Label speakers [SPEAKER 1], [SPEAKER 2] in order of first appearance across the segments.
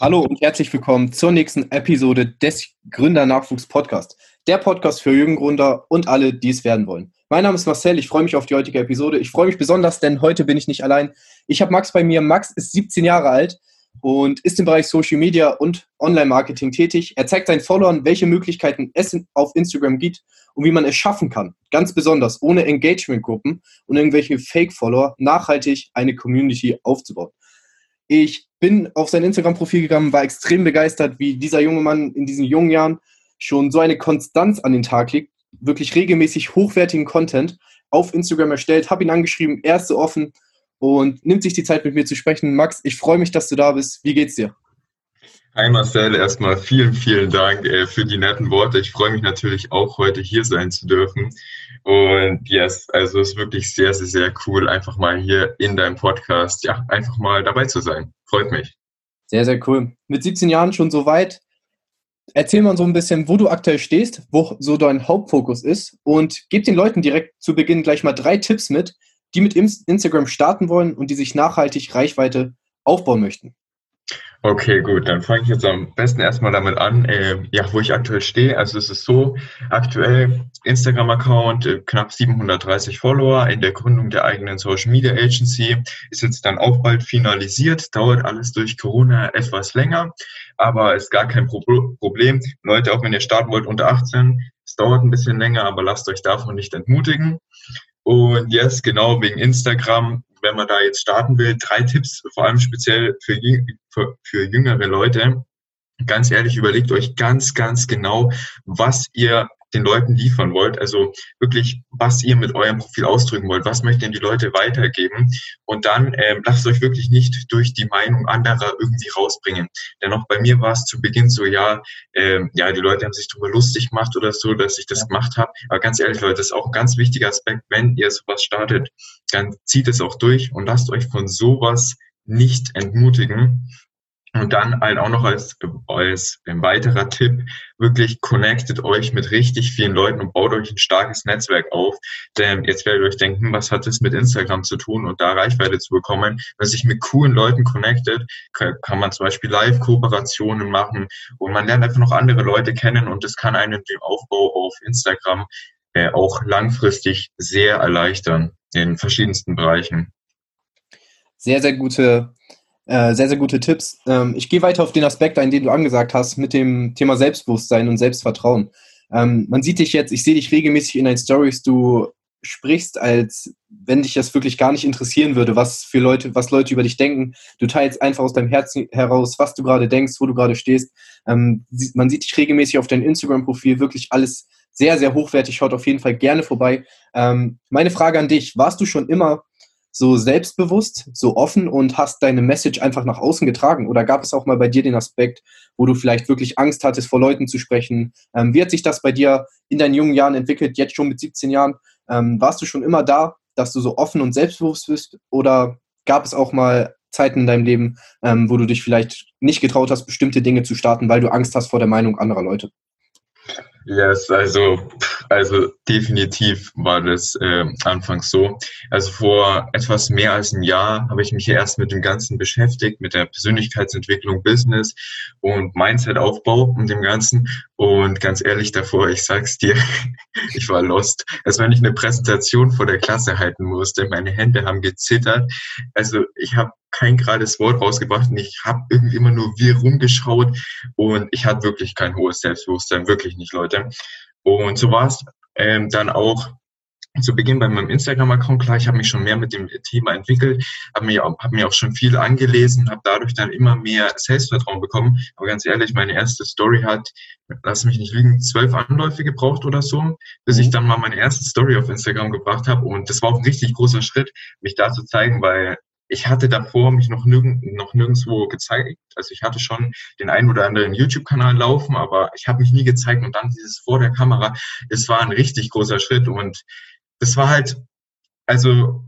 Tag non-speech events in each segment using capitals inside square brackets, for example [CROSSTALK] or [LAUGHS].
[SPEAKER 1] Hallo und herzlich willkommen zur nächsten Episode des Gründer-Nachwuchs Podcast. Der Podcast für Jüngengründer und alle, die es werden wollen. Mein Name ist Marcel, ich freue mich auf die heutige Episode. Ich freue mich besonders, denn heute bin ich nicht allein. Ich habe Max bei mir. Max ist 17 Jahre alt und ist im Bereich Social Media und Online-Marketing tätig. Er zeigt seinen Followern, welche Möglichkeiten es auf Instagram gibt und wie man es schaffen kann, ganz besonders ohne Engagement-Gruppen und irgendwelche Fake-Follower nachhaltig eine Community aufzubauen. Ich bin auf sein Instagram-Profil gegangen, war extrem begeistert, wie dieser junge Mann in diesen jungen Jahren schon so eine Konstanz an den Tag legt, wirklich regelmäßig hochwertigen Content auf Instagram erstellt, habe ihn angeschrieben, er ist so offen und nimmt sich die Zeit mit mir zu sprechen. Max, ich freue mich, dass du da bist. Wie geht's dir?
[SPEAKER 2] Hi Marcel, erstmal vielen, vielen Dank äh, für die netten Worte. Ich freue mich natürlich auch heute hier sein zu dürfen. Und yes, also es ist wirklich sehr, sehr, sehr cool, einfach mal hier in deinem Podcast, ja, einfach mal dabei zu sein. Freut mich.
[SPEAKER 1] Sehr, sehr cool. Mit 17 Jahren schon so weit. Erzähl mal so ein bisschen, wo du aktuell stehst, wo so dein Hauptfokus ist und gib den Leuten direkt zu Beginn gleich mal drei Tipps mit, die mit Instagram starten wollen und die sich nachhaltig Reichweite aufbauen möchten.
[SPEAKER 2] Okay, gut, dann fange ich jetzt am besten erstmal damit an, äh, ja, wo ich aktuell stehe. Also es ist so, aktuell Instagram-Account, äh, knapp 730 Follower, in der Gründung der eigenen Social Media Agency, ist jetzt dann auch bald finalisiert, dauert alles durch Corona etwas länger, aber ist gar kein Pro Problem. Leute, auch wenn ihr starten wollt unter 18, es dauert ein bisschen länger, aber lasst euch davon nicht entmutigen. Und jetzt genau wegen Instagram wenn man da jetzt starten will, drei Tipps, vor allem speziell für, für, für jüngere Leute. Ganz ehrlich, überlegt euch ganz, ganz genau, was ihr den Leuten liefern wollt. Also wirklich, was ihr mit eurem Profil ausdrücken wollt. Was möchten die Leute weitergeben? Und dann ähm, lasst euch wirklich nicht durch die Meinung anderer irgendwie rausbringen. Denn auch bei mir war es zu Beginn so, ja, ähm, ja, die Leute haben sich darüber lustig gemacht oder so, dass ich das gemacht habe. Aber ganz ehrlich, Leute, das ist auch ein ganz wichtiger Aspekt, wenn ihr sowas startet, dann zieht es auch durch und lasst euch von sowas nicht entmutigen. Und dann halt auch noch als, als ein weiterer Tipp, wirklich connectet euch mit richtig vielen Leuten und baut euch ein starkes Netzwerk auf. Denn jetzt werdet ihr euch denken, was hat das mit Instagram zu tun und da Reichweite zu bekommen? Wenn sich mit coolen Leuten connectet, kann, man zum Beispiel Live-Kooperationen machen und man lernt einfach noch andere Leute kennen und das kann einen den Aufbau auf Instagram äh, auch langfristig sehr erleichtern in verschiedensten Bereichen.
[SPEAKER 1] Sehr, sehr gute äh, sehr, sehr gute Tipps. Ähm, ich gehe weiter auf den Aspekt ein, den du angesagt hast, mit dem Thema Selbstbewusstsein und Selbstvertrauen. Ähm, man sieht dich jetzt, ich sehe dich regelmäßig in deinen Stories, du sprichst, als wenn dich das wirklich gar nicht interessieren würde, was für Leute, was Leute über dich denken. Du teilst einfach aus deinem Herzen heraus, was du gerade denkst, wo du gerade stehst. Ähm, man sieht dich regelmäßig auf deinem Instagram-Profil, wirklich alles sehr, sehr hochwertig. Schaut auf jeden Fall gerne vorbei. Ähm, meine Frage an dich, warst du schon immer so selbstbewusst, so offen und hast deine Message einfach nach außen getragen? Oder gab es auch mal bei dir den Aspekt, wo du vielleicht wirklich Angst hattest, vor Leuten zu sprechen? Ähm, wie hat sich das bei dir in deinen jungen Jahren entwickelt, jetzt schon mit 17 Jahren? Ähm, warst du schon immer da, dass du so offen und selbstbewusst bist? Oder gab es auch mal Zeiten in deinem Leben, ähm, wo du dich vielleicht nicht getraut hast, bestimmte Dinge zu starten, weil du Angst hast vor der Meinung anderer Leute?
[SPEAKER 2] Yes, also, also definitiv war das äh, anfangs so. Also vor etwas mehr als einem Jahr habe ich mich erst mit dem Ganzen beschäftigt, mit der Persönlichkeitsentwicklung, Business und Mindset-Aufbau und dem Ganzen. Und ganz ehrlich davor, ich sag's dir, [LAUGHS] ich war lost. Als wenn ich eine Präsentation vor der Klasse halten musste. Meine Hände haben gezittert. Also ich habe kein gerades Wort rausgebracht und ich habe irgendwie immer nur wir rumgeschaut und ich hatte wirklich kein hohes Selbstbewusstsein, wirklich nicht, Leute. Und so war es ähm, dann auch zu Beginn bei meinem Instagram-Account, klar, ich habe mich schon mehr mit dem Thema entwickelt, habe mir, hab mir auch schon viel angelesen, habe dadurch dann immer mehr Selbstvertrauen bekommen. Aber ganz ehrlich, meine erste Story hat, lass mich nicht lügen, zwölf Anläufe gebraucht oder so, bis ich mhm. dann mal meine erste Story auf Instagram gebracht habe. Und das war auch ein richtig großer Schritt, mich da zu zeigen, weil ich hatte davor mich noch, nirgend, noch nirgendwo gezeigt. Also ich hatte schon den einen oder anderen YouTube-Kanal laufen, aber ich habe mich nie gezeigt. Und dann dieses vor der Kamera, es war ein richtig großer Schritt. Und das war halt, also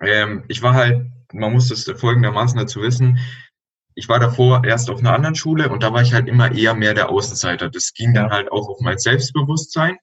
[SPEAKER 2] ähm, ich war halt, man muss es folgendermaßen dazu wissen, ich war davor erst auf einer anderen Schule und da war ich halt immer eher mehr der Außenseiter. Das ging dann halt auch auf mein Selbstbewusstsein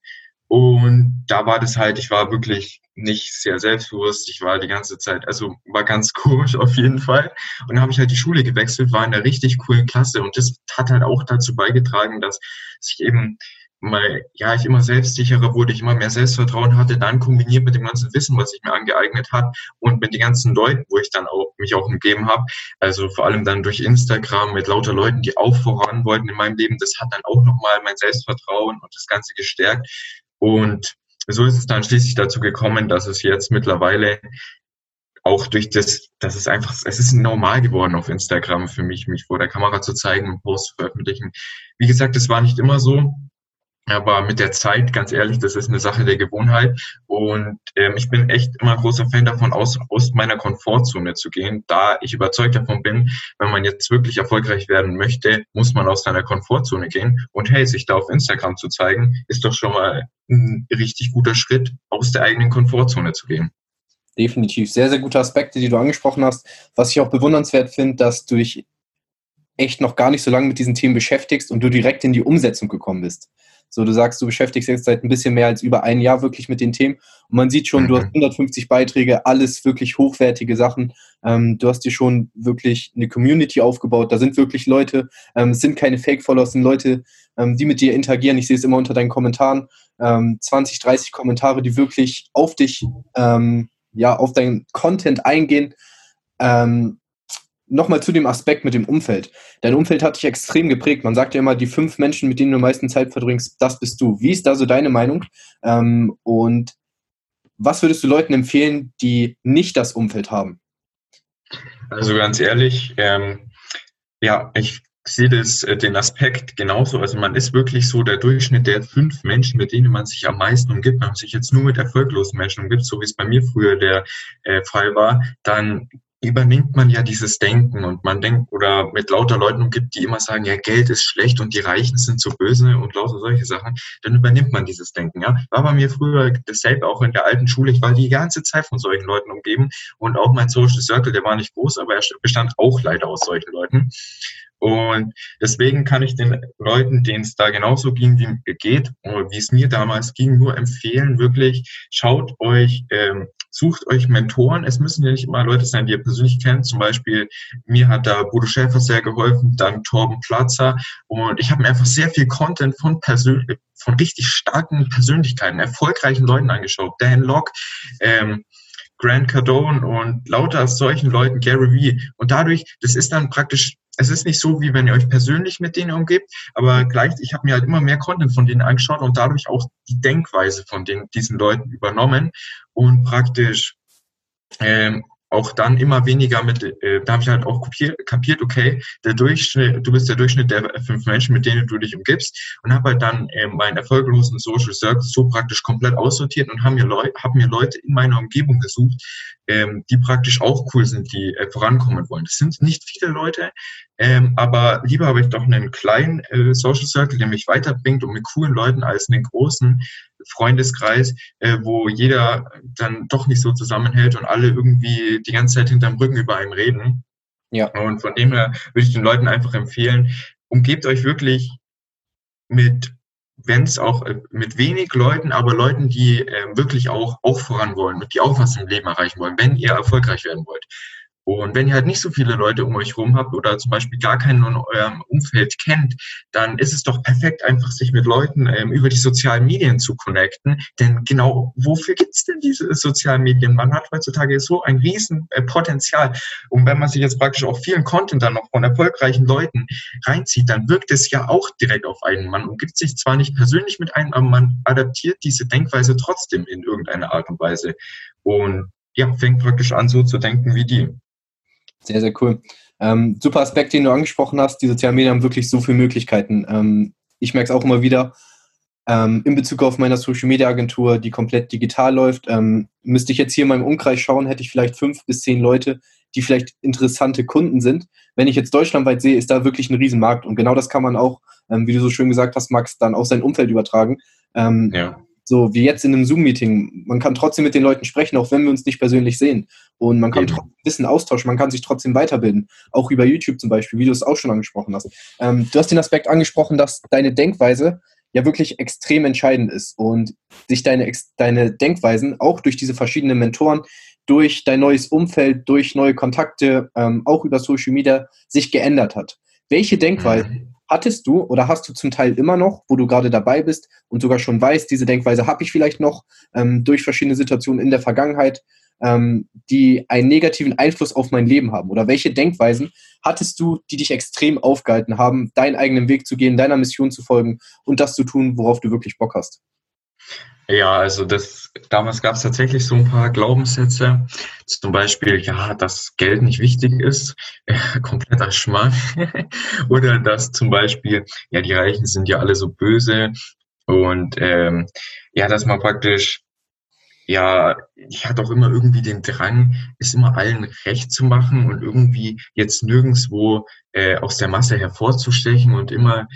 [SPEAKER 2] Und da war das halt, ich war wirklich nicht sehr selbstbewusst. Ich war die ganze Zeit, also war ganz [LAUGHS] komisch auf jeden Fall. Und dann habe ich halt die Schule gewechselt, war in einer richtig coolen Klasse. Und das hat halt auch dazu beigetragen, dass ich eben mal, ja, ich immer selbstsicherer wurde, ich immer mehr Selbstvertrauen hatte, dann kombiniert mit dem ganzen Wissen, was ich mir angeeignet habe und mit den ganzen Leuten, wo ich dann auch mich auch umgeben habe, also vor allem dann durch Instagram mit lauter Leuten, die auch voran wollten in meinem Leben, das hat dann auch nochmal mein Selbstvertrauen und das Ganze gestärkt und so ist es dann schließlich dazu gekommen, dass es jetzt mittlerweile auch durch das, das ist einfach, es ist normal geworden auf Instagram für mich, mich vor der Kamera zu zeigen und Posts zu veröffentlichen. Wie gesagt, es war nicht immer so. Aber mit der Zeit, ganz ehrlich, das ist eine Sache der Gewohnheit. Und ähm, ich bin echt immer großer Fan davon, aus, aus meiner Komfortzone zu gehen, da ich überzeugt davon bin, wenn man jetzt wirklich erfolgreich werden möchte, muss man aus seiner Komfortzone gehen. Und hey, sich da auf Instagram zu zeigen, ist doch schon mal ein richtig guter Schritt, aus der eigenen Komfortzone zu gehen.
[SPEAKER 1] Definitiv. Sehr, sehr gute Aspekte, die du angesprochen hast. Was ich auch bewundernswert finde, dass du dich echt noch gar nicht so lange mit diesen Themen beschäftigst und du direkt in die Umsetzung gekommen bist. So, du sagst, du beschäftigst jetzt seit ein bisschen mehr als über ein Jahr wirklich mit den Themen. Und man sieht schon, mhm. du hast 150 mhm. Beiträge, alles wirklich hochwertige Sachen. Ähm, du hast dir schon wirklich eine Community aufgebaut. Da sind wirklich Leute, ähm, es sind keine Fake-Followers, es sind Leute, ähm, die mit dir interagieren. Ich sehe es immer unter deinen Kommentaren. 20, ähm, 30 Kommentare, die wirklich auf dich, ähm, ja, auf deinen Content eingehen. Ähm, nochmal zu dem Aspekt mit dem Umfeld. Dein Umfeld hat dich extrem geprägt. Man sagt ja immer, die fünf Menschen, mit denen du am meisten Zeit verbringst, das bist du. Wie ist da so deine Meinung? Ähm, und was würdest du Leuten empfehlen, die nicht das Umfeld haben?
[SPEAKER 2] Also ganz ehrlich, ähm, ja, ich sehe das, äh, den Aspekt genauso. Also man ist wirklich so der Durchschnitt der fünf Menschen, mit denen man sich am meisten umgibt. Wenn man sich jetzt nur mit erfolglosen Menschen umgibt, so wie es bei mir früher der äh, Fall war, dann übernimmt man ja dieses Denken und man denkt oder mit lauter Leuten umgibt, die immer sagen, ja, Geld ist schlecht und die Reichen sind so böse und lauter solche Sachen, dann übernimmt man dieses Denken, ja. War bei mir früher dasselbe auch in der alten Schule. Ich war die ganze Zeit von solchen Leuten umgeben und auch mein Social Circle, der war nicht groß, aber er bestand auch leider aus solchen Leuten. Und deswegen kann ich den Leuten, denen es da genauso ging, wie geht, wie es mir damals ging, nur empfehlen, wirklich schaut euch, ähm, sucht euch Mentoren. Es müssen ja nicht immer Leute sein, die ihr persönlich kennt. Zum Beispiel mir hat da Bodo Schäfer sehr geholfen, dann Torben Platzer. Und ich habe mir einfach sehr viel Content von persönlich, von richtig starken Persönlichkeiten, erfolgreichen Leuten angeschaut. Dan Locke, ähm, Grant Cardone und lauter solchen Leuten, Gary Vee. Und dadurch, das ist dann praktisch es ist nicht so, wie wenn ihr euch persönlich mit denen umgebt, aber gleich, ich habe mir halt immer mehr Content von denen angeschaut und dadurch auch die Denkweise von den, diesen Leuten übernommen und praktisch ähm, auch dann immer weniger mit, äh, da habe ich halt auch kapiert, kapiert, okay, der Durchschnitt, du bist der Durchschnitt der fünf Menschen, mit denen du dich umgibst und habe halt dann äh, meinen erfolglosen Social Circle so praktisch komplett aussortiert und habe mir, Leu hab mir Leute in meiner Umgebung gesucht, ähm, die praktisch auch cool sind, die äh, vorankommen wollen. Das sind nicht viele Leute, ähm, aber lieber habe ich doch einen kleinen äh, Social Circle, der mich weiterbringt und mit coolen Leuten als einen großen Freundeskreis, äh, wo jeder dann doch nicht so zusammenhält und alle irgendwie die ganze Zeit hinterm Rücken über einem reden. Ja. Und von dem her würde ich den Leuten einfach empfehlen, umgebt euch wirklich mit wenn es auch äh, mit wenig Leuten, aber Leuten, die äh, wirklich auch, auch voran wollen und die auch was im Leben erreichen wollen, wenn ihr erfolgreich werden wollt. Und wenn ihr halt nicht so viele Leute um euch rum habt oder zum Beispiel gar keinen in eurem Umfeld kennt, dann ist es doch perfekt, einfach sich mit Leuten ähm, über die sozialen Medien zu connecten. Denn genau, wofür gibt's denn diese sozialen Medien? Man hat heutzutage so ein riesen äh, Potenzial. Und wenn man sich jetzt praktisch auch vielen Content dann noch von erfolgreichen Leuten reinzieht, dann wirkt es ja auch direkt auf einen. Man umgibt sich zwar nicht persönlich mit einem, aber man adaptiert diese Denkweise trotzdem in irgendeiner Art und Weise. Und ja, fängt praktisch an, so zu denken wie die.
[SPEAKER 1] Sehr, sehr cool. Ähm, super Aspekt, den du angesprochen hast. Die sozialen Medien haben wirklich so viele Möglichkeiten. Ähm, ich merke es auch immer wieder ähm, in Bezug auf meine Social Media Agentur, die komplett digital läuft. Ähm, müsste ich jetzt hier in meinem Umkreis schauen, hätte ich vielleicht fünf bis zehn Leute, die vielleicht interessante Kunden sind. Wenn ich jetzt deutschlandweit sehe, ist da wirklich ein Riesenmarkt. Und genau das kann man auch, ähm, wie du so schön gesagt hast, Max, dann auf sein Umfeld übertragen. Ähm, ja so wie jetzt in einem Zoom-Meeting. Man kann trotzdem mit den Leuten sprechen, auch wenn wir uns nicht persönlich sehen. Und man kann trotzdem Wissen austauschen, man kann sich trotzdem weiterbilden. Auch über YouTube zum Beispiel, wie du es auch schon angesprochen hast. Ähm, du hast den Aspekt angesprochen, dass deine Denkweise ja wirklich extrem entscheidend ist und sich deine, deine Denkweisen auch durch diese verschiedenen Mentoren, durch dein neues Umfeld, durch neue Kontakte, ähm, auch über Social Media sich geändert hat. Welche Denkweise mhm. Hattest du oder hast du zum Teil immer noch, wo du gerade dabei bist und sogar schon weißt, diese Denkweise habe ich vielleicht noch ähm, durch verschiedene Situationen in der Vergangenheit, ähm, die einen negativen Einfluss auf mein Leben haben? Oder welche Denkweisen hattest du, die dich extrem aufgehalten haben, deinen eigenen Weg zu gehen, deiner Mission zu folgen und das zu tun, worauf du wirklich Bock hast?
[SPEAKER 2] Ja, also das damals gab es tatsächlich so ein paar Glaubenssätze, zum Beispiel, ja, dass Geld nicht wichtig ist, [LAUGHS] kompletter Schmarrn, [LAUGHS] oder dass zum Beispiel, ja, die Reichen sind ja alle so böse. Und ähm, ja, dass man praktisch ja, ich hatte auch immer irgendwie den Drang, es immer allen recht zu machen und irgendwie jetzt nirgendswo äh, aus der Masse hervorzustechen und immer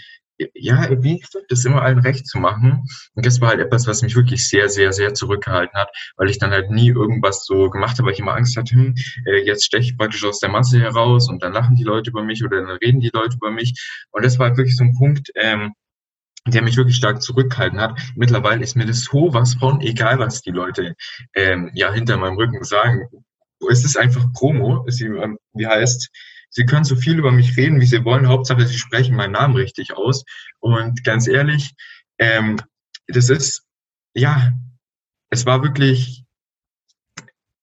[SPEAKER 2] ja, wie gesagt, das immer allen recht zu machen. Und das war halt etwas, was mich wirklich sehr, sehr, sehr zurückgehalten hat, weil ich dann halt nie irgendwas so gemacht habe, weil ich immer Angst hatte, hm, äh, jetzt steche ich praktisch aus der Masse heraus und dann lachen die Leute über mich oder dann reden die Leute über mich. Und das war halt wirklich so ein Punkt, ähm, der mich wirklich stark zurückgehalten hat. Mittlerweile ist mir das so was von, egal was die Leute ähm, ja hinter meinem Rücken sagen. Es ist einfach Promo, es, wie heißt, Sie können so viel über mich reden, wie Sie wollen. Hauptsache, Sie sprechen meinen Namen richtig aus. Und ganz ehrlich, ähm, das ist, ja, es war wirklich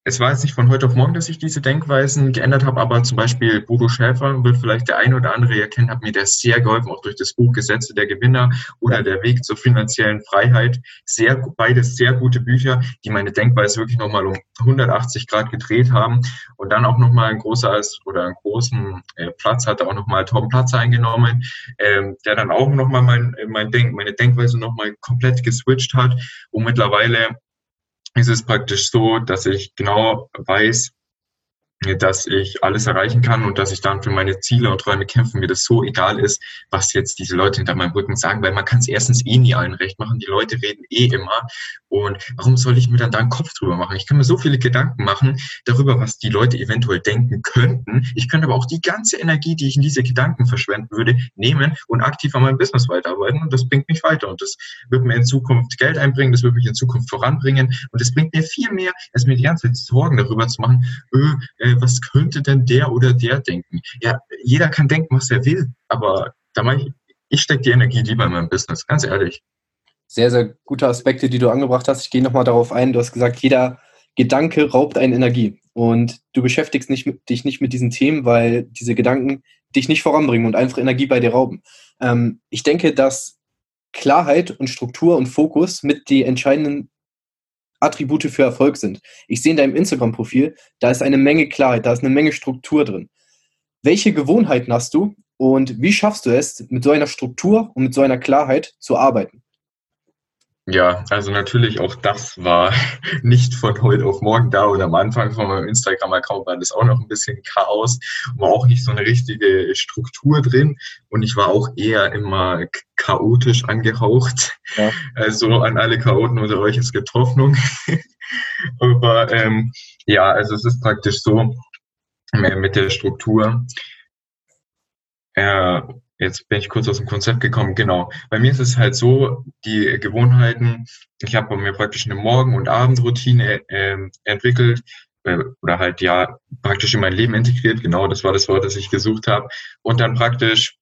[SPEAKER 2] es war jetzt nicht von heute auf morgen, dass ich diese Denkweisen geändert habe, aber zum Beispiel Bodo Schäfer wird vielleicht der eine oder andere erkennen, hat mir das sehr geholfen, auch durch das Buch Gesetze der Gewinner oder Der Weg zur finanziellen Freiheit. Sehr, beides sehr gute Bücher, die meine Denkweise wirklich nochmal um 180 Grad gedreht haben und dann auch nochmal ein großer oder einen großen äh, Platz hat auch nochmal Tom Platz eingenommen, ähm, der dann auch nochmal mein, mein Denk, meine Denkweise nochmal komplett geswitcht hat und mittlerweile ist es praktisch so, dass ich genau weiß, dass ich alles erreichen kann und dass ich dann für meine Ziele und Träume kämpfen, mir das so egal ist, was jetzt diese Leute hinter meinem Rücken sagen, weil man kann es erstens eh nie allen recht machen, die Leute reden eh immer und warum soll ich mir dann da einen Kopf drüber machen? Ich kann mir so viele Gedanken machen darüber, was die Leute eventuell denken könnten. Ich könnte aber auch die ganze Energie, die ich in diese Gedanken verschwenden würde, nehmen und aktiv an meinem Business weiterarbeiten und das bringt mich weiter und das wird mir in Zukunft Geld einbringen, das wird mich in Zukunft voranbringen und das bringt mir viel mehr, als mir die ganze Zeit Sorgen darüber zu machen, öh, äh, was könnte denn der oder der denken? Ja, jeder kann denken, was er will, aber da mache ich, ich stecke die Energie lieber in meinem Business, ganz ehrlich.
[SPEAKER 1] Sehr, sehr gute Aspekte, die du angebracht hast. Ich gehe nochmal darauf ein. Du hast gesagt, jeder Gedanke raubt einen Energie. Und du beschäftigst nicht mit, dich nicht mit diesen Themen, weil diese Gedanken dich nicht voranbringen und einfach Energie bei dir rauben. Ähm, ich denke, dass Klarheit und Struktur und Fokus mit die entscheidenden Attribute für Erfolg sind. Ich sehe in deinem Instagram-Profil, da ist eine Menge Klarheit, da ist eine Menge Struktur drin. Welche Gewohnheiten hast du und wie schaffst du es, mit so einer Struktur und mit so einer Klarheit zu arbeiten?
[SPEAKER 2] Ja, also natürlich auch das war [LAUGHS] nicht von heute auf morgen da und am Anfang von meinem Instagram-Account war das auch noch ein bisschen Chaos, war auch nicht so eine richtige Struktur drin und ich war auch eher immer chaotisch angehaucht. Ja. [LAUGHS] Also an alle Chaoten unter euch, es gibt Hoffnung. [LAUGHS] Aber ähm, ja, also es ist praktisch so mit der Struktur. Äh, Jetzt bin ich kurz aus dem Konzept gekommen. Genau. Bei mir ist es halt so, die Gewohnheiten, ich habe bei mir praktisch eine Morgen- und Abendroutine äh, entwickelt äh, oder halt ja praktisch in mein Leben integriert. Genau, das war das Wort, das ich gesucht habe. Und dann praktisch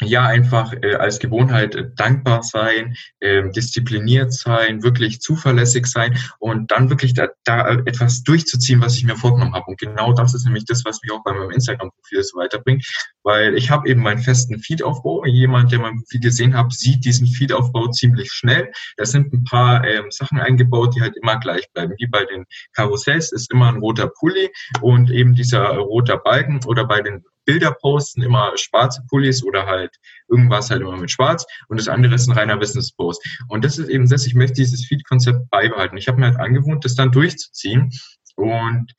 [SPEAKER 2] ja, einfach äh, als Gewohnheit äh, dankbar sein, äh, diszipliniert sein, wirklich zuverlässig sein und dann wirklich da, da etwas durchzuziehen, was ich mir vorgenommen habe. Und genau das ist nämlich das, was mich auch bei meinem Instagram-Profil so weiterbringt, weil ich habe eben meinen festen Feed-Aufbau. Jemand, der mein Profil gesehen hat, sieht diesen Feed-Aufbau ziemlich schnell. Da sind ein paar ähm, Sachen eingebaut, die halt immer gleich bleiben. Wie bei den Karussells ist immer ein roter Pulli und eben dieser roter Balken oder bei den Bilder posten, immer schwarze Pullis oder halt irgendwas halt immer mit schwarz und das andere ist ein reiner Business Post. Und das ist eben das, ich möchte dieses Feed-Konzept beibehalten. Ich habe mir halt angewohnt, das dann durchzuziehen und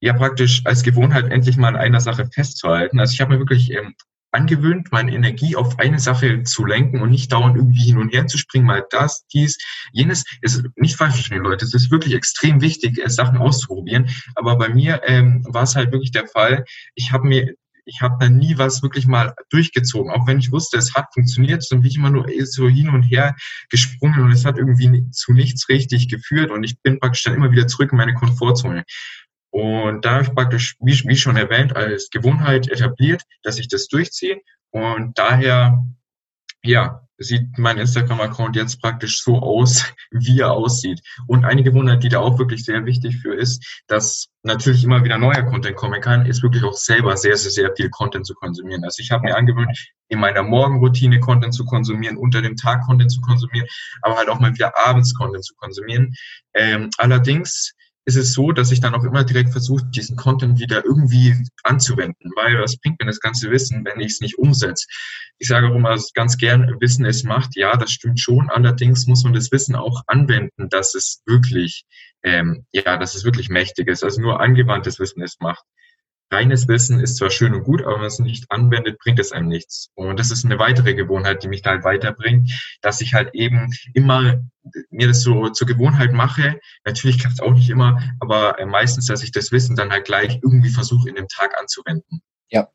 [SPEAKER 2] ja praktisch als Gewohnheit endlich mal an einer Sache festzuhalten. Also ich habe mir wirklich ähm, angewöhnt, meine Energie auf eine Sache zu lenken und nicht dauernd irgendwie hin und her zu springen, mal das, dies, jenes. Es ist nicht falsch verstehen, Leute. Es ist wirklich extrem wichtig, Sachen auszuprobieren. Aber bei mir ähm, war es halt wirklich der Fall. Ich habe mir ich habe da nie was wirklich mal durchgezogen. Auch wenn ich wusste, es hat funktioniert, dann bin ich immer nur so hin und her gesprungen und es hat irgendwie zu nichts richtig geführt und ich bin praktisch dann immer wieder zurück in meine Komfortzone. Und da habe ich praktisch, wie, wie schon erwähnt, als Gewohnheit etabliert, dass ich das durchziehe. Und daher, ja, sieht mein Instagram-Account jetzt praktisch so aus, [LAUGHS] wie er aussieht. Und eine Gewohnheit, die da auch wirklich sehr wichtig für ist, dass natürlich immer wieder neuer Content kommen kann, ist wirklich auch selber sehr, sehr, sehr viel Content zu konsumieren. Also ich habe mir angewöhnt, in meiner Morgenroutine Content zu konsumieren, unter dem Tag Content zu konsumieren, aber halt auch mal wieder abends Content zu konsumieren. Ähm, allerdings ist es so, dass ich dann auch immer direkt versuche, diesen Content wieder irgendwie anzuwenden, weil was bringt mir das ganze Wissen, wenn ich es nicht umsetze? Ich sage auch immer ganz gern, Wissen es macht. Ja, das stimmt schon. Allerdings muss man das Wissen auch anwenden, dass es wirklich, ähm, ja, dass es wirklich mächtig ist. Also nur angewandtes Wissen es macht reines Wissen ist zwar schön und gut, aber wenn man es nicht anwendet, bringt es einem nichts. Und das ist eine weitere Gewohnheit, die mich da halt weiterbringt, dass ich halt eben immer mir das so zur Gewohnheit mache. Natürlich klappt es auch nicht immer, aber meistens, dass ich das Wissen dann halt gleich irgendwie versuche, in dem Tag anzuwenden.
[SPEAKER 1] Ja,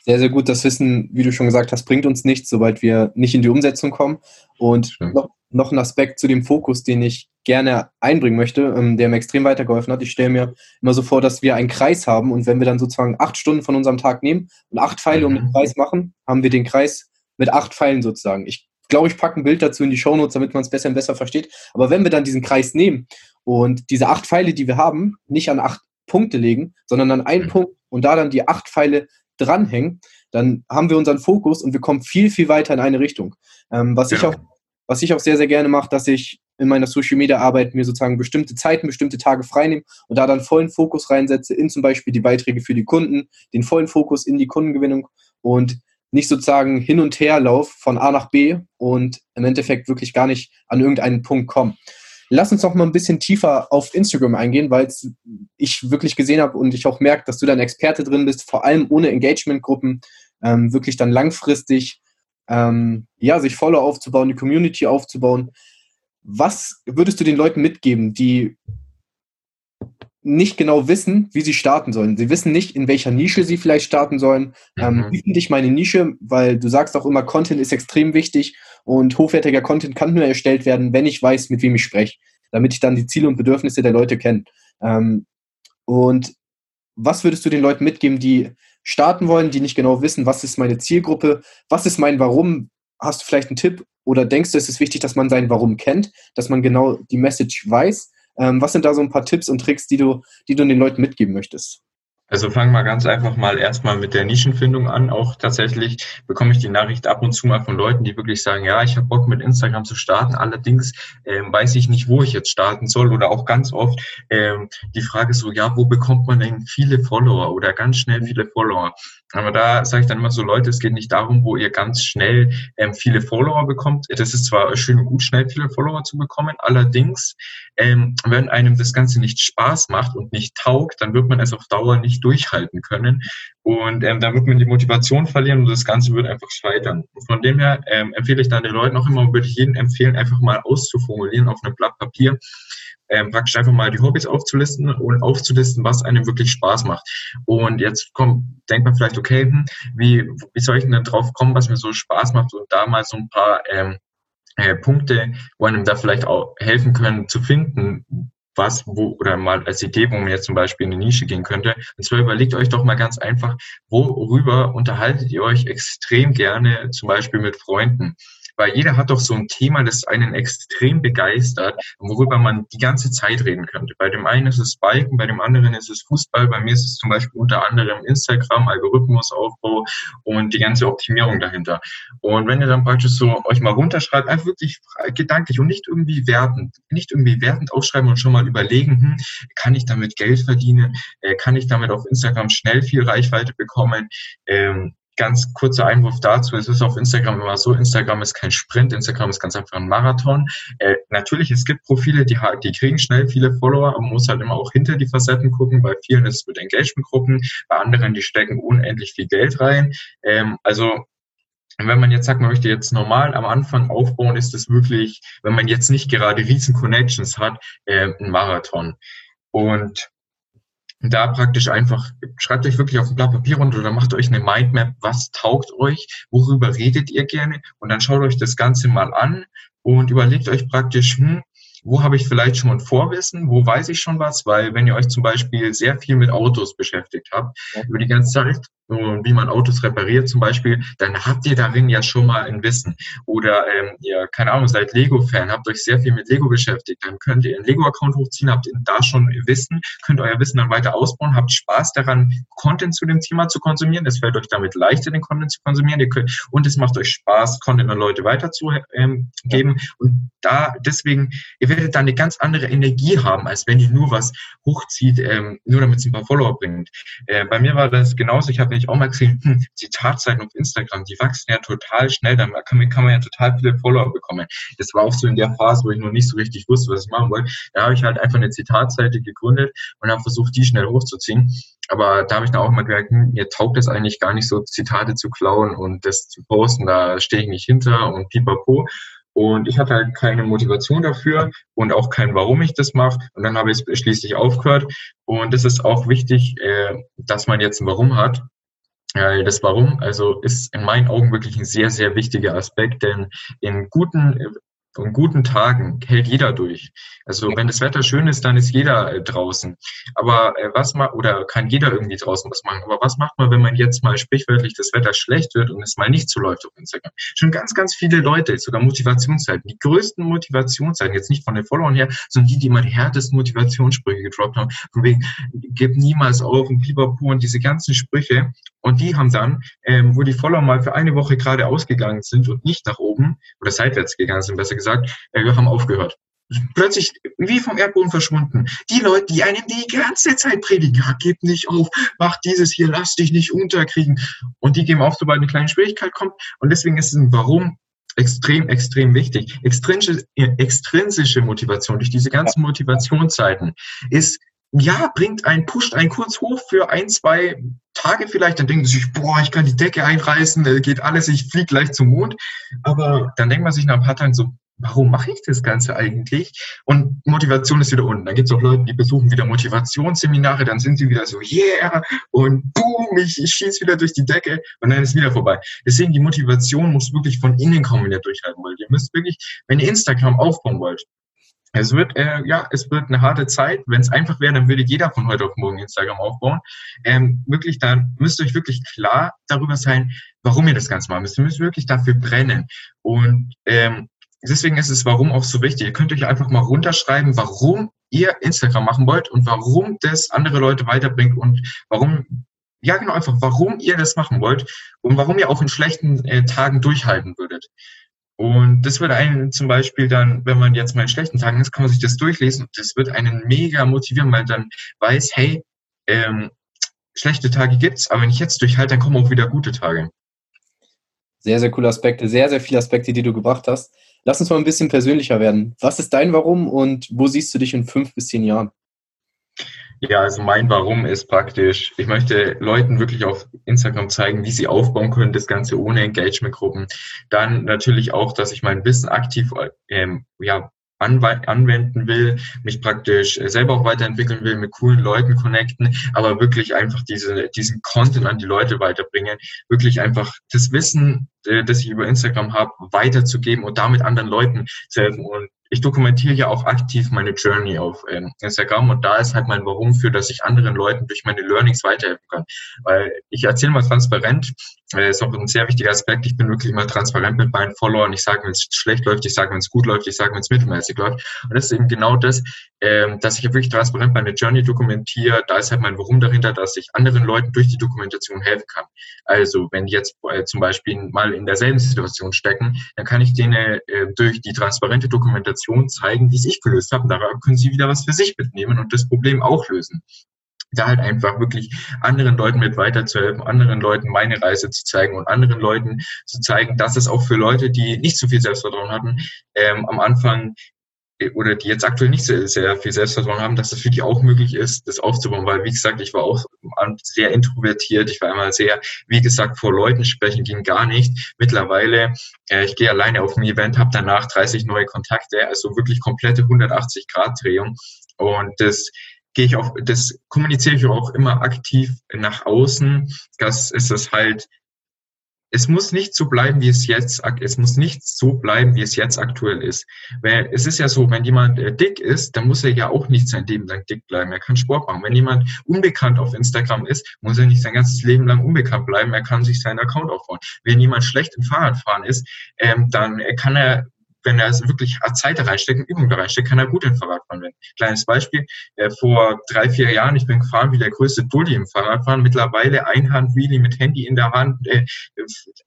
[SPEAKER 1] sehr, sehr gut. Das Wissen, wie du schon gesagt hast, bringt uns nichts, sobald wir nicht in die Umsetzung kommen. Und noch, noch ein Aspekt zu dem Fokus, den ich gerne einbringen möchte, ähm, der mir extrem weitergeholfen hat. Ich stelle mir immer so vor, dass wir einen Kreis haben und wenn wir dann sozusagen acht Stunden von unserem Tag nehmen und acht Pfeile um den mhm. Kreis machen, haben wir den Kreis mit acht Pfeilen sozusagen. Ich glaube, ich packe ein Bild dazu in die Shownotes, damit man es besser und besser versteht. Aber wenn wir dann diesen Kreis nehmen und diese acht Pfeile, die wir haben, nicht an acht Punkte legen, sondern an einen mhm. Punkt und da dann die acht Pfeile dranhängen, dann haben wir unseren Fokus und wir kommen viel, viel weiter in eine Richtung. Ähm, was, ja. ich auch, was ich auch sehr, sehr gerne mache, dass ich in meiner Social Media Arbeit mir sozusagen bestimmte Zeiten, bestimmte Tage freinehme und da dann vollen Fokus reinsetze in zum Beispiel die Beiträge für die Kunden, den vollen Fokus in die Kundengewinnung und nicht sozusagen hin und her lauf von A nach B und im Endeffekt wirklich gar nicht an irgendeinen Punkt komme. Lass uns noch mal ein bisschen tiefer auf Instagram eingehen, weil ich wirklich gesehen habe und ich auch merke, dass du da ein Experte drin bist, vor allem ohne Engagementgruppen, ähm, wirklich dann langfristig ähm, ja, sich Follow aufzubauen, die Community aufzubauen. Was würdest du den Leuten mitgeben, die nicht genau wissen, wie sie starten sollen. Sie wissen nicht, in welcher Nische sie vielleicht starten sollen. Ähm, wie finde ich meine Nische? Weil du sagst auch immer, Content ist extrem wichtig und hochwertiger Content kann nur erstellt werden, wenn ich weiß, mit wem ich spreche, damit ich dann die Ziele und Bedürfnisse der Leute kenne. Ähm, und was würdest du den Leuten mitgeben, die starten wollen, die nicht genau wissen, was ist meine Zielgruppe, was ist mein Warum? Hast du vielleicht einen Tipp oder denkst du, es ist wichtig, dass man sein Warum kennt, dass man genau die Message weiß? Ähm, was sind da so ein paar Tipps und Tricks, die du, die du den Leuten mitgeben möchtest?
[SPEAKER 2] Also fangen wir ganz einfach mal erstmal mit der Nischenfindung an. Auch tatsächlich bekomme ich die Nachricht ab und zu mal von Leuten, die wirklich sagen, ja, ich habe Bock mit Instagram zu starten. Allerdings ähm, weiß ich nicht, wo ich jetzt starten soll. Oder auch ganz oft ähm, die Frage so, ja, wo bekommt man denn viele Follower oder ganz schnell viele Follower? Aber da sage ich dann immer so, Leute, es geht nicht darum, wo ihr ganz schnell ähm, viele Follower bekommt. Das ist zwar schön und gut, schnell viele Follower zu bekommen. Allerdings, ähm, wenn einem das Ganze nicht Spaß macht und nicht taugt, dann wird man es auf Dauer nicht durchhalten können. Und ähm, dann wird man die Motivation verlieren und das Ganze wird einfach scheitern. Und von dem her ähm, empfehle ich dann den Leuten auch immer, würde ich jedem empfehlen, einfach mal auszuformulieren auf einem Blatt Papier, ähm, praktisch einfach mal die Hobbys aufzulisten und aufzulisten, was einem wirklich Spaß macht. Und jetzt kommt, denkt man vielleicht, okay, hm, wie, wie soll ich denn drauf kommen, was mir so Spaß macht und da mal so ein paar ähm, äh, Punkte, wo einem da vielleicht auch helfen können zu finden, was, wo, oder mal als Idee, wo man jetzt zum Beispiel in eine Nische gehen könnte. Und zwar überlegt euch doch mal ganz einfach, worüber unterhaltet ihr euch extrem gerne, zum Beispiel mit Freunden weil jeder hat doch so ein Thema, das einen extrem begeistert, worüber man die ganze Zeit reden könnte. Bei dem einen ist es Biken, bei dem anderen ist es Fußball, bei mir ist es zum Beispiel unter anderem Instagram, Algorithmusaufbau und die ganze Optimierung dahinter. Und wenn ihr dann praktisch so euch mal runterschreibt, einfach wirklich gedanklich und nicht irgendwie wertend, nicht irgendwie wertend aufschreiben und schon mal überlegen, hm, kann ich damit Geld verdienen, äh, kann ich damit auf Instagram schnell viel Reichweite bekommen, ähm, ganz kurzer Einwurf dazu. Es ist auf Instagram immer so, Instagram ist kein Sprint, Instagram ist ganz einfach ein Marathon. Äh, natürlich, es gibt Profile, die, die kriegen schnell viele Follower, aber man muss halt immer auch hinter die Facetten gucken. Bei vielen ist es mit Engagement-Gruppen, bei anderen, die stecken unendlich viel Geld rein. Ähm, also wenn man jetzt sagt, man möchte jetzt normal am Anfang aufbauen, ist es wirklich, wenn man jetzt nicht gerade riesen Connections hat, äh, ein Marathon. Und da praktisch einfach, schreibt euch wirklich auf ein Blatt Papier runter oder macht euch eine Mindmap, was taugt euch, worüber redet ihr gerne und dann schaut euch das Ganze mal an und überlegt euch praktisch, hm, wo habe ich vielleicht schon ein Vorwissen, wo weiß ich schon was, weil wenn ihr euch zum Beispiel sehr viel mit Autos beschäftigt habt, über die ganze Zeit, wie man Autos repariert zum Beispiel, dann habt ihr darin ja schon mal ein Wissen. Oder ähm, ihr, keine Ahnung, seid Lego-Fan, habt euch sehr viel mit Lego beschäftigt, dann könnt ihr einen Lego-Account hochziehen, habt da schon Wissen, könnt euer Wissen dann weiter ausbauen, habt Spaß daran, Content zu dem Thema zu konsumieren. Es fällt euch damit leichter, den Content zu konsumieren. Ihr könnt, und es macht euch Spaß, Content an Leute weiterzugeben. Ähm, und da deswegen, ihr werdet da eine ganz andere Energie haben, als wenn ihr nur was hochzieht, ähm, nur damit es ein paar Follower bringt. Äh, bei mir war das genauso. Ich habe nämlich auch mal gesehen, hm, Zitatseiten auf Instagram, die wachsen ja total schnell, dann kann, kann man ja total viele Follower bekommen. Das war auch so in der Phase, wo ich noch nicht so richtig wusste, was ich machen wollte. Da habe ich halt einfach eine Zitatseite gegründet und habe versucht, die schnell hochzuziehen. Aber da habe ich dann auch mal gemerkt, hm, mir taugt es eigentlich gar nicht so, Zitate zu klauen und das zu posten, da stehe ich nicht hinter und pipapo. Und ich hatte halt keine Motivation dafür und auch kein, warum ich das mache. Und dann habe ich es schließlich aufgehört. Und es ist auch wichtig, äh, dass man jetzt ein Warum hat. Das Warum, also ist in meinen Augen wirklich ein sehr, sehr wichtiger Aspekt, denn in guten und guten Tagen hält jeder durch. Also wenn das Wetter schön ist, dann ist jeder äh, draußen. Aber äh, was macht, oder kann jeder irgendwie draußen was machen. Aber was macht man, wenn man jetzt mal sprichwörtlich das Wetter schlecht wird und es mal nicht so läuft auf Instagram? Schon ganz, ganz viele Leute, sogar Motivationszeiten, die größten Motivationszeiten, jetzt nicht von den Followern her, sondern die, die mal die härtesten Motivationssprüche gedroppt haben, von wegen, gib niemals auf und Pipapo und diese ganzen Sprüche. Und die haben dann, ähm, wo die Follower mal für eine Woche gerade ausgegangen sind und nicht nach oben oder seitwärts gegangen sind, besser gesagt, äh, wir haben aufgehört. Plötzlich wie vom Erdboden verschwunden. Die Leute, die einem die ganze Zeit predigen, ja, gib nicht auf, mach dieses hier, lass dich nicht unterkriegen. Und die geben auf, sobald eine kleine Schwierigkeit kommt. Und deswegen ist es ein Warum extrem, extrem wichtig. Extrinsische, extrinsische Motivation durch diese ganzen Motivationszeiten ist ja, bringt ein, pusht einen kurz hoch für ein, zwei Tage vielleicht, dann denkt man sich, boah, ich kann die Decke einreißen, geht alles, ich fliege gleich zum Mond. Aber dann denkt man sich nach ein paar Tagen so, warum mache ich das Ganze eigentlich? Und Motivation ist wieder unten. Dann gibt es auch Leute, die besuchen wieder Motivationsseminare, dann sind sie wieder so, yeah, und boom, ich, ich schieße wieder durch die Decke und dann ist wieder vorbei. Deswegen, die Motivation muss wirklich von innen kommen, wenn ihr durchhalten wollt. Ihr müsst wirklich, wenn ihr Instagram aufbauen wollt, es wird, äh, ja, es wird eine harte Zeit. Wenn es einfach wäre, dann würde jeder von heute auf morgen Instagram aufbauen. Ähm, wirklich, dann müsst ihr euch wirklich klar darüber sein, warum ihr das Ganze machen müsst. Ihr müsst wirklich dafür brennen. Und ähm, deswegen ist es Warum auch so wichtig. Ihr könnt euch einfach mal runterschreiben, warum ihr Instagram machen wollt und warum das andere Leute weiterbringt und warum, ja genau, einfach warum ihr das machen wollt und warum ihr auch in schlechten äh, Tagen durchhalten würdet. Und das wird einen zum Beispiel dann, wenn man jetzt mal in schlechten Tagen ist, kann man sich das durchlesen und das wird einen mega motivieren, weil dann weiß, hey, ähm, schlechte Tage gibt's, aber wenn ich jetzt durchhalte, dann kommen auch wieder gute Tage.
[SPEAKER 1] Sehr, sehr coole Aspekte, sehr, sehr viele Aspekte, die du gebracht hast. Lass uns mal ein bisschen persönlicher werden. Was ist dein Warum und wo siehst du dich in fünf bis zehn Jahren?
[SPEAKER 2] Ja, also mein Warum ist praktisch, ich möchte Leuten wirklich auf Instagram zeigen, wie sie aufbauen können, das Ganze ohne Engagement-Gruppen. Dann natürlich auch, dass ich mein Wissen aktiv ähm, ja, anwenden will, mich praktisch selber auch weiterentwickeln will, mit coolen Leuten connecten, aber wirklich einfach diese, diesen Content an die Leute weiterbringen, wirklich einfach das Wissen, äh, das ich über Instagram habe, weiterzugeben und damit anderen Leuten zu helfen. Und ich dokumentiere ja auch aktiv meine Journey auf ähm, Instagram und da ist halt mein Warum für, dass ich anderen Leuten durch meine Learnings weiterhelfen kann. Weil ich erzähle mal transparent, äh, ist auch ein sehr wichtiger Aspekt, ich bin wirklich immer transparent mit meinen Followern. Ich sage, wenn es schlecht läuft, ich sage, wenn es gut läuft, ich sage, wenn es mittelmäßig läuft. Und das ist eben genau das, ähm, dass ich wirklich transparent meine Journey dokumentiere. Da ist halt mein Warum dahinter, dass ich anderen Leuten durch die Dokumentation helfen kann. Also wenn die jetzt äh, zum Beispiel mal in derselben Situation stecken, dann kann ich denen äh, durch die transparente Dokumentation zeigen, wie es ich gelöst habe. Und da können sie wieder was für sich mitnehmen und das Problem auch lösen da halt einfach wirklich anderen Leuten mit weiterzuhelfen, anderen Leuten meine Reise zu zeigen und anderen Leuten zu zeigen, dass es auch für Leute, die nicht so viel Selbstvertrauen hatten, ähm, am Anfang oder die jetzt aktuell nicht sehr, sehr viel Selbstvertrauen haben, dass es für die auch möglich ist, das aufzubauen. Weil, wie gesagt, ich war auch sehr introvertiert. Ich war einmal sehr, wie gesagt, vor Leuten sprechen ging gar nicht. Mittlerweile, äh, ich gehe alleine auf ein Event, habe danach 30 neue Kontakte, also wirklich komplette 180-Grad-Drehung. Und das gehe ich auch, das kommuniziere ich auch immer aktiv nach außen, dass es das halt es muss nicht so bleiben, wie es jetzt, es muss nicht so bleiben, wie es jetzt aktuell ist. Weil es ist ja so, wenn jemand äh, dick ist, dann muss er ja auch nicht sein Leben lang dick bleiben. Er kann Sport machen. Wenn jemand unbekannt auf Instagram ist, muss er nicht sein ganzes Leben lang unbekannt bleiben. Er kann sich seinen Account aufbauen. Wenn jemand schlecht im Fahrradfahren ist, ähm, dann kann er wenn er wirklich Zeit da reinsteckt, Übung da reinsteckt, kann er gut im Fahrradfahren werden. Kleines Beispiel, äh, vor drei, vier Jahren, ich bin gefahren wie der größte Dulli im Fahrradfahren, mittlerweile Einhand-Wheelie mit Handy in der Hand, äh,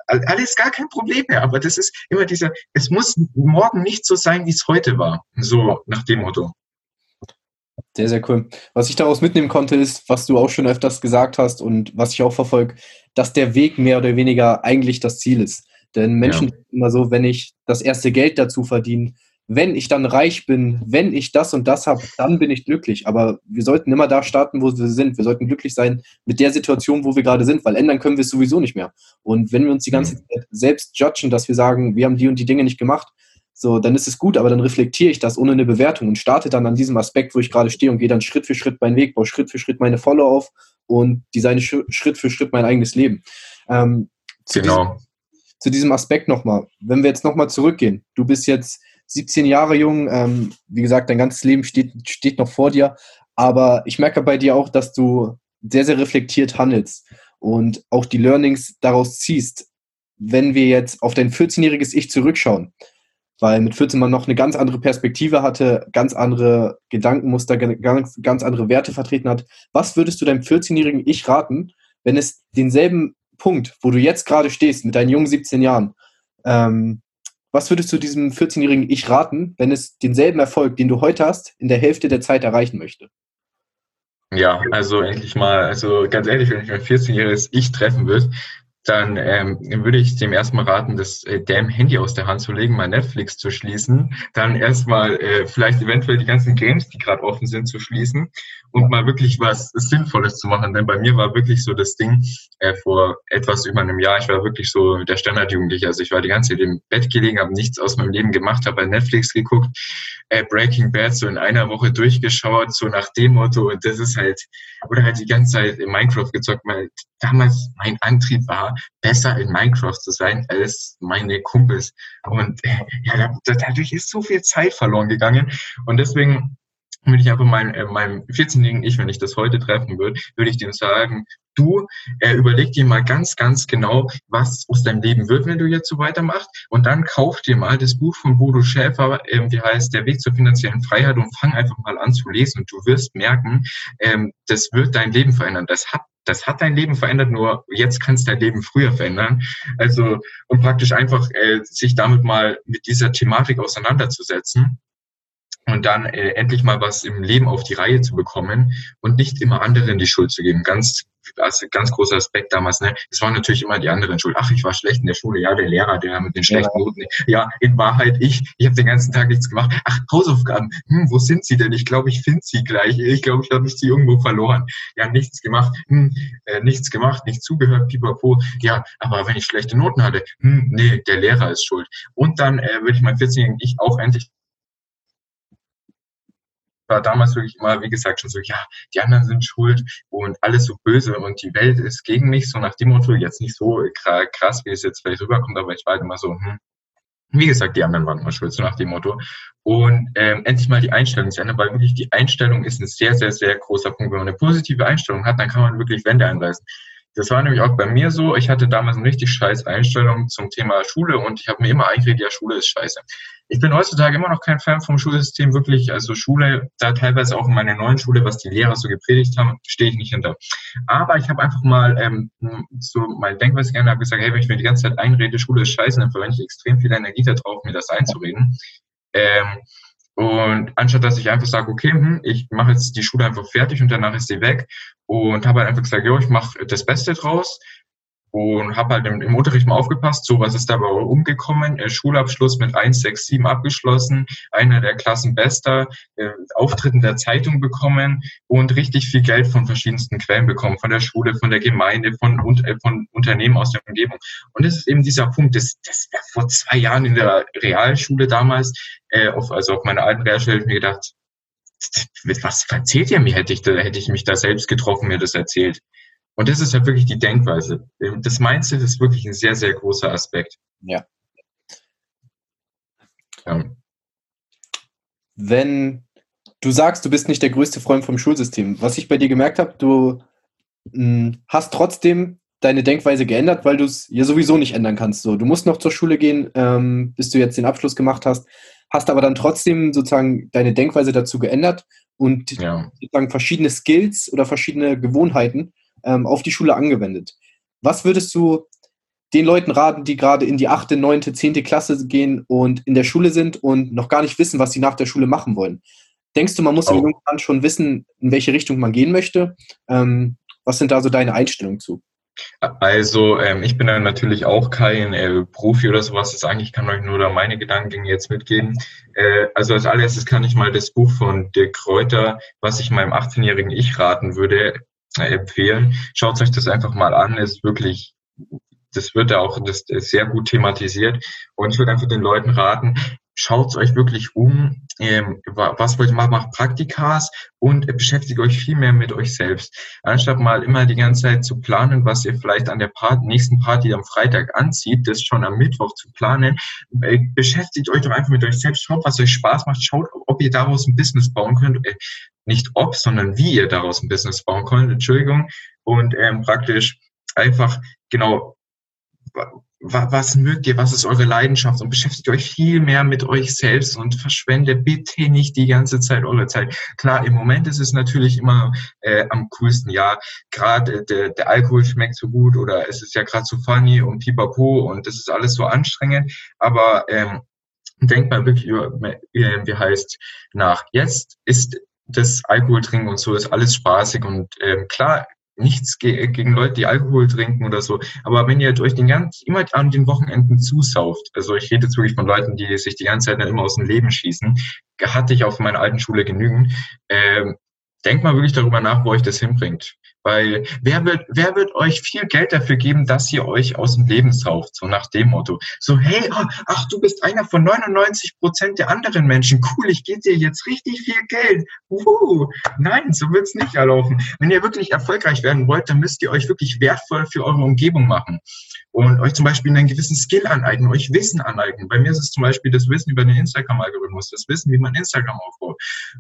[SPEAKER 2] alles gar kein Problem mehr, aber das ist immer dieser, es muss morgen nicht so sein, wie es heute war, so nach dem Motto.
[SPEAKER 1] Sehr, sehr cool. Was ich daraus mitnehmen konnte, ist, was du auch schon öfters gesagt hast und was ich auch verfolge, dass der Weg mehr oder weniger eigentlich das Ziel ist. Denn Menschen ja. immer so, wenn ich das erste Geld dazu verdiene, wenn ich dann reich bin, wenn ich das und das habe, dann bin ich glücklich. Aber wir sollten immer da starten, wo wir sind. Wir sollten glücklich sein mit der Situation, wo wir gerade sind, weil ändern können wir es sowieso nicht mehr. Und wenn wir uns die ganze mhm. Zeit selbst judgen, dass wir sagen, wir haben die und die Dinge nicht gemacht, so, dann ist es gut, aber dann reflektiere ich das ohne eine Bewertung und starte dann an diesem Aspekt, wo ich gerade stehe und gehe dann Schritt für Schritt meinen Weg, baue Schritt für Schritt meine Follow auf und designe Schritt für Schritt mein eigenes Leben. Ähm,
[SPEAKER 2] genau
[SPEAKER 1] zu diesem Aspekt nochmal. Wenn wir jetzt nochmal zurückgehen, du bist jetzt 17 Jahre jung, ähm, wie gesagt, dein ganzes Leben steht, steht noch vor dir, aber ich merke bei dir auch, dass du sehr, sehr reflektiert handelst und auch die Learnings daraus ziehst. Wenn wir jetzt auf dein 14-jähriges Ich zurückschauen, weil mit 14 man noch eine ganz andere Perspektive hatte, ganz andere Gedankenmuster, ganz, ganz andere Werte vertreten hat. Was würdest du deinem 14-jährigen Ich raten, wenn es denselben Punkt, wo du jetzt gerade stehst mit deinen jungen 17 Jahren, ähm, was würdest du diesem 14-jährigen Ich raten, wenn es denselben Erfolg, den du heute hast, in der Hälfte der Zeit erreichen möchte?
[SPEAKER 2] Ja, also endlich mal, also ganz ehrlich, wenn ich mein 14-jähriges Ich treffen würde, dann ähm, würde ich dem erstmal raten, das äh, damn Handy aus der Hand zu legen, mal Netflix zu schließen, dann erstmal äh, vielleicht eventuell die ganzen Games, die gerade offen sind, zu schließen und mal wirklich was Sinnvolles zu machen. Denn bei mir war wirklich so das Ding äh, vor etwas über einem Jahr, ich war wirklich so der Standardjugendliche. Also ich war die ganze Zeit im Bett gelegen, habe nichts aus meinem Leben gemacht, habe bei Netflix geguckt, äh, Breaking Bad so in einer Woche durchgeschaut, so nach dem Motto. Und das ist halt, oder halt die ganze Zeit in Minecraft gezockt. Weil damals mein Antrieb war, besser in Minecraft zu sein als meine Kumpels. Und [LAUGHS] ja, dadurch ist so viel Zeit verloren gegangen. Und deswegen würde ich einfach mein, äh, meinem 14-jährigen Ich, wenn ich das heute treffen würde, würde ich dem sagen, du äh, überleg dir mal ganz, ganz genau, was aus deinem Leben wird, wenn du jetzt so weitermachst. Und dann kauf dir mal das Buch von Bodo Schäfer, ähm, die heißt Der Weg zur finanziellen Freiheit und fang einfach mal an zu lesen und du wirst merken, ähm, das wird dein Leben verändern. Das hat das hat dein Leben verändert, nur jetzt kannst dein Leben früher verändern. Also, und praktisch einfach äh, sich damit mal mit dieser Thematik auseinanderzusetzen und dann äh, endlich mal was im Leben auf die Reihe zu bekommen und nicht immer anderen die Schuld zu geben. Ganz, also ganz großer Aspekt damals. Ne? Es waren natürlich immer die anderen schuld. Ach, ich war schlecht in der Schule. Ja, der Lehrer, der mit den schlechten Noten. Ja, in Wahrheit ich. Ich habe den ganzen Tag nichts gemacht. Ach, Hausaufgaben. Hm, wo sind sie denn? Ich glaube, ich finde sie gleich. Ich glaube, ich habe sie irgendwo verloren. Ja, nichts gemacht. Hm, äh, nichts gemacht, nicht zugehört, pipapo. Ja, aber wenn ich schlechte Noten hatte, hm, nee, der Lehrer ist schuld. Und dann äh, würde ich mein 14-jährigen Ich auch endlich war damals wirklich immer, wie gesagt, schon so, ja, die anderen sind schuld und alles so böse und die Welt ist gegen mich, so nach dem Motto, jetzt nicht so krass, wie es jetzt vielleicht rüberkommt, aber ich war halt immer so, hm, wie gesagt, die anderen waren immer schuld, so nach dem Motto. Und ähm, endlich mal die Einstellung zu ändern, weil wirklich die Einstellung ist ein sehr, sehr, sehr großer Punkt. Wenn man eine positive Einstellung hat, dann kann man wirklich Wände einreißen. Das war nämlich auch bei mir so. Ich hatte damals eine richtig scheiß Einstellung zum Thema Schule und ich habe mir immer eingeredet, ja, Schule ist scheiße. Ich bin heutzutage immer noch kein Fan vom Schulsystem, wirklich. Also Schule, da teilweise auch in meiner neuen Schule, was die Lehrer so gepredigt haben, stehe ich nicht hinter. Aber ich habe einfach mal ähm, so mein Denkweise gerne habe gesagt, hey, wenn ich mir die ganze Zeit einrede, Schule ist scheiße, dann verwende ich extrem viel Energie darauf, mir das einzureden. Ähm, und anstatt dass ich einfach sage, okay, hm, ich mache jetzt die Schule einfach fertig und danach ist sie weg und habe halt einfach gesagt, jo, ich mache das Beste draus und habe halt im, im, Unterricht mal aufgepasst, so was ist dabei umgekommen, äh, Schulabschluss mit 1, 6, 7 abgeschlossen, einer der Klassenbester, äh, Auftritten der Zeitung bekommen und richtig viel Geld von verschiedensten Quellen bekommen, von der Schule, von der Gemeinde, von, äh, von Unternehmen aus der Umgebung. Und das ist eben dieser Punkt, das, das war vor zwei Jahren in der Realschule damals, äh, auf, also auf meiner alten Realschule, ich mir gedacht, was erzählt ihr mir? Hätte ich, da, hätte ich mich da selbst getroffen, mir das erzählt. Und das ist ja wirklich die Denkweise. Das Mindset ist wirklich ein sehr, sehr großer Aspekt.
[SPEAKER 1] Ja. ja. Wenn du sagst, du bist nicht der größte Freund vom Schulsystem, was ich bei dir gemerkt habe, du mh, hm, hast trotzdem deine Denkweise geändert, weil du es ja sowieso nicht ändern kannst. So, du musst noch zur Schule gehen, ähm, bis du jetzt den Abschluss gemacht hast, hast aber dann trotzdem sozusagen deine Denkweise dazu geändert und ja. sozusagen verschiedene Skills oder verschiedene Gewohnheiten ähm, auf die Schule angewendet. Was würdest du den Leuten raten, die gerade in die achte, neunte, zehnte Klasse gehen und in der Schule sind und noch gar nicht wissen, was sie nach der Schule machen wollen? Denkst du, man muss oh. irgendwann schon wissen, in welche Richtung man gehen möchte? Ähm, was sind da so deine Einstellungen zu?
[SPEAKER 2] Also ähm, ich bin dann natürlich auch kein äh, Profi oder sowas. Das eigentlich kann euch nur da meine Gedanken jetzt mitgeben. Äh, also als allererstes kann ich mal das Buch von Dirk Kräuter, was ich meinem 18-jährigen Ich raten würde, empfehlen. Schaut euch das einfach mal an. Ist wirklich das wird ja auch das sehr gut thematisiert. Und ich würde einfach den Leuten raten, schaut euch wirklich um, ähm, was wollt ihr machen, macht Praktikas und beschäftigt euch viel mehr mit euch selbst. Anstatt mal immer die ganze Zeit zu planen, was ihr vielleicht an der Part nächsten Party am Freitag anzieht, das schon am Mittwoch zu planen, äh, beschäftigt euch doch einfach mit euch selbst, schaut, was euch Spaß macht, schaut, ob ihr daraus ein Business bauen könnt, äh, nicht ob, sondern wie ihr daraus ein Business bauen könnt, Entschuldigung, und ähm, praktisch einfach genau was mögt ihr, was ist eure Leidenschaft und beschäftigt euch viel mehr mit euch selbst und verschwende bitte nicht die ganze Zeit eure Zeit. Klar, im Moment ist es natürlich immer äh, am coolsten, ja, gerade der, der Alkohol schmeckt so gut oder es ist ja gerade so funny und pipapo und das ist alles so anstrengend, aber ähm, denkt mal wirklich über, wie heißt, nach. Jetzt ist das Alkohol trinken und so ist alles spaßig und ähm, klar nichts ge gegen Leute, die Alkohol trinken oder so. Aber wenn ihr euch den ganz, immer an den Wochenenden zusauft, also ich rede jetzt wirklich von Leuten, die sich die ganze Zeit immer aus dem Leben schießen, hatte ich auf meiner alten Schule genügend, ähm, denkt mal wirklich darüber nach, wo euch das hinbringt. Weil wer wird, wer wird euch viel Geld dafür geben, dass ihr euch aus dem Leben sauft? So nach dem Motto. So, hey, oh, ach, du bist einer von 99 Prozent der anderen Menschen. Cool, ich gebe dir jetzt richtig viel Geld. Uhu. Nein, so wird's nicht erlaufen. Wenn ihr wirklich erfolgreich werden wollt, dann müsst ihr euch wirklich wertvoll für eure Umgebung machen und euch zum Beispiel einen gewissen Skill aneignen, euch Wissen aneignen. Bei mir ist es zum Beispiel das Wissen über den Instagram-Algorithmus, das Wissen, wie man Instagram aufbaut.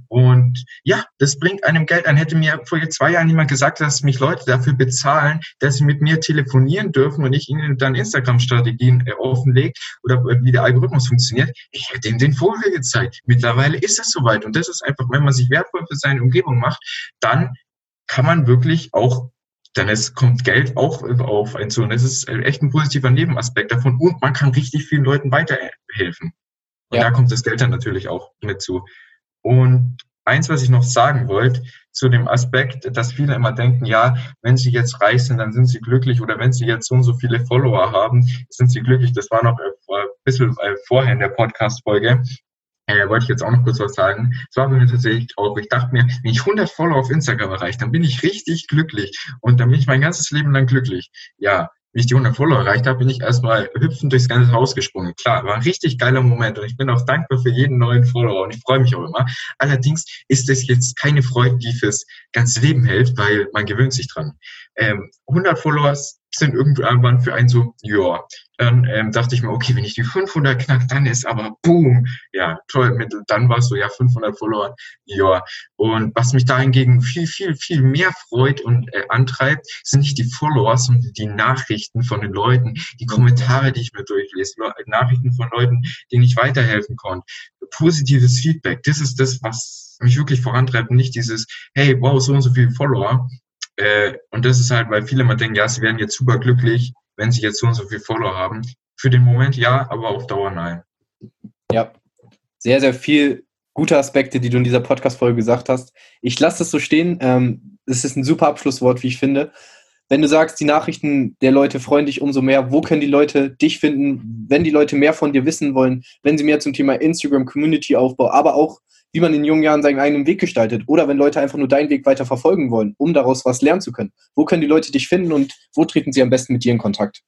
[SPEAKER 2] Und ja, das bringt einem Geld ein. Hätte mir vor zwei Jahren jemand gesagt, dass mich Leute dafür bezahlen, dass sie mit mir telefonieren dürfen und ich ihnen dann Instagram-Strategien äh, offenlege oder wie der Algorithmus funktioniert, ich hätte ihnen den Vogel gezeigt. Mittlerweile ist es soweit. Und das ist einfach, wenn man sich wertvoll für seine Umgebung macht, dann kann man wirklich auch dann ist, kommt Geld auch auf einen zu. Und das ist echt ein positiver Nebenaspekt davon. Und man kann richtig vielen Leuten weiterhelfen. Und ja. da kommt das Geld dann natürlich auch mit zu. Und eins, was ich noch sagen wollte, zu dem Aspekt, dass viele immer denken, ja, wenn sie jetzt reich sind, dann sind sie glücklich oder wenn sie jetzt so und so viele Follower haben, sind sie glücklich. Das war noch ein bisschen äh, vorher in der Podcast-Folge äh, wollte ich jetzt auch noch kurz was sagen. Es war bei mir tatsächlich traurig. Ich dachte mir, wenn ich 100 Follower auf Instagram erreiche, dann bin ich richtig glücklich. Und dann bin ich mein ganzes Leben lang glücklich. Ja, wie ich die 100 Follower erreicht habe, bin ich erstmal hüpfend durchs ganze Haus gesprungen. Klar, war ein richtig geiler Moment und ich bin auch dankbar für jeden neuen Follower und ich freue mich auch immer. Allerdings ist es jetzt keine Freude, die fürs ganze Leben hält, weil man gewöhnt sich dran. Ähm, 100 Followers sind irgendwann für einen so, ja, dann ähm, dachte ich mir, okay, wenn ich die 500 knack, dann ist aber boom, ja, toll, mit, dann war es so, ja, 500 Follower, ja. Und was mich da hingegen viel, viel, viel mehr freut und äh, antreibt, sind nicht die Follower, sondern die Nachrichten von den Leuten, die Kommentare, die ich mir durchlese, Nachrichten von Leuten, denen ich weiterhelfen konnte. Positives Feedback, das ist das, was mich wirklich vorantreibt nicht dieses, hey, wow, so und so viele Follower, äh, und das ist halt, weil viele immer denken, ja, sie werden jetzt super glücklich, wenn sie jetzt so und so viel Follower haben. Für den Moment ja, aber auf Dauer nein.
[SPEAKER 1] Ja, sehr, sehr viel gute Aspekte, die du in dieser Podcast-Folge gesagt hast. Ich lasse das so stehen. Ähm, es ist ein super Abschlusswort, wie ich finde. Wenn du sagst, die Nachrichten der Leute freuen dich umso mehr, wo können die Leute dich finden, wenn die Leute mehr von dir wissen wollen, wenn sie mehr zum Thema Instagram, Community-Aufbau, aber auch wie man in jungen Jahren seinen eigenen Weg gestaltet. Oder wenn Leute einfach nur deinen Weg weiter verfolgen wollen, um daraus was lernen zu können. Wo können die Leute dich finden und wo treten sie am besten mit dir in Kontakt?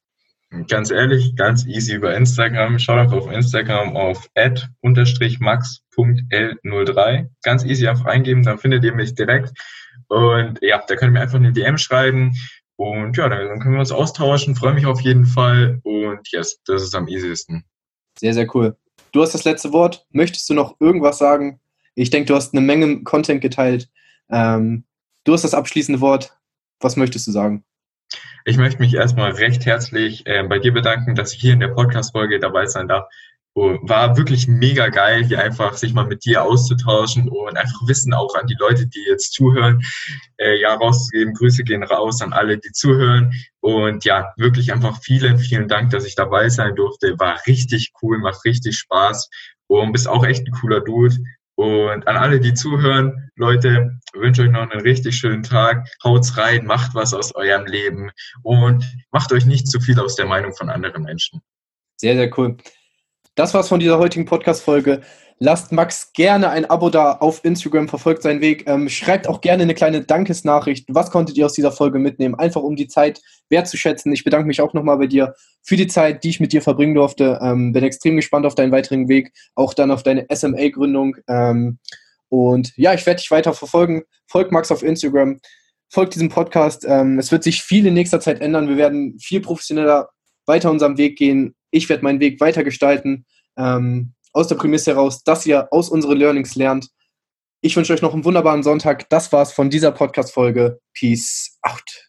[SPEAKER 2] Ganz ehrlich, ganz easy über Instagram. Schaut einfach auf Instagram auf max.l03. Ganz easy einfach eingeben, dann findet ihr mich direkt. Und ja, da könnt ihr mir einfach eine DM schreiben. Und ja, dann können wir uns austauschen. Freue mich auf jeden Fall. Und yes, das ist am easiesten.
[SPEAKER 1] Sehr, sehr cool. Du hast das letzte Wort. Möchtest du noch irgendwas sagen? Ich denke, du hast eine Menge Content geteilt. Ähm, du hast das abschließende Wort. Was möchtest du sagen?
[SPEAKER 2] Ich möchte mich erstmal recht herzlich äh, bei dir bedanken, dass ich hier in der Podcast-Folge dabei sein darf. Und war wirklich mega geil, hier einfach sich mal mit dir auszutauschen und einfach Wissen auch an die Leute, die jetzt zuhören, äh, ja, rauszugeben. Grüße gehen raus an alle, die zuhören. Und ja, wirklich einfach vielen, vielen Dank, dass ich dabei sein durfte. War richtig cool, macht richtig Spaß und bist auch echt ein cooler Dude. Und an alle, die zuhören, Leute, wünsche euch noch einen richtig schönen Tag. Haut's rein, macht was aus eurem Leben und macht euch nicht zu viel aus der Meinung von anderen Menschen.
[SPEAKER 1] Sehr, sehr cool. Das war's von dieser heutigen Podcast-Folge. Lasst Max gerne ein Abo da auf Instagram, verfolgt seinen Weg. Ähm, schreibt auch gerne eine kleine Dankesnachricht. Was konntet ihr aus dieser Folge mitnehmen? Einfach um die Zeit wertzuschätzen. Ich bedanke mich auch nochmal bei dir für die Zeit, die ich mit dir verbringen durfte. Ähm, bin extrem gespannt auf deinen weiteren Weg, auch dann auf deine SMA-Gründung. Ähm, und ja, ich werde dich weiter verfolgen. Folgt Max auf Instagram, folgt diesem Podcast. Ähm, es wird sich viel in nächster Zeit ändern. Wir werden viel professioneller weiter unserem Weg gehen. Ich werde meinen Weg weiter gestalten. Ähm, aus der Prämisse heraus, dass ihr aus unseren Learnings lernt. Ich wünsche euch noch einen wunderbaren Sonntag. Das war's von dieser Podcast-Folge. Peace out.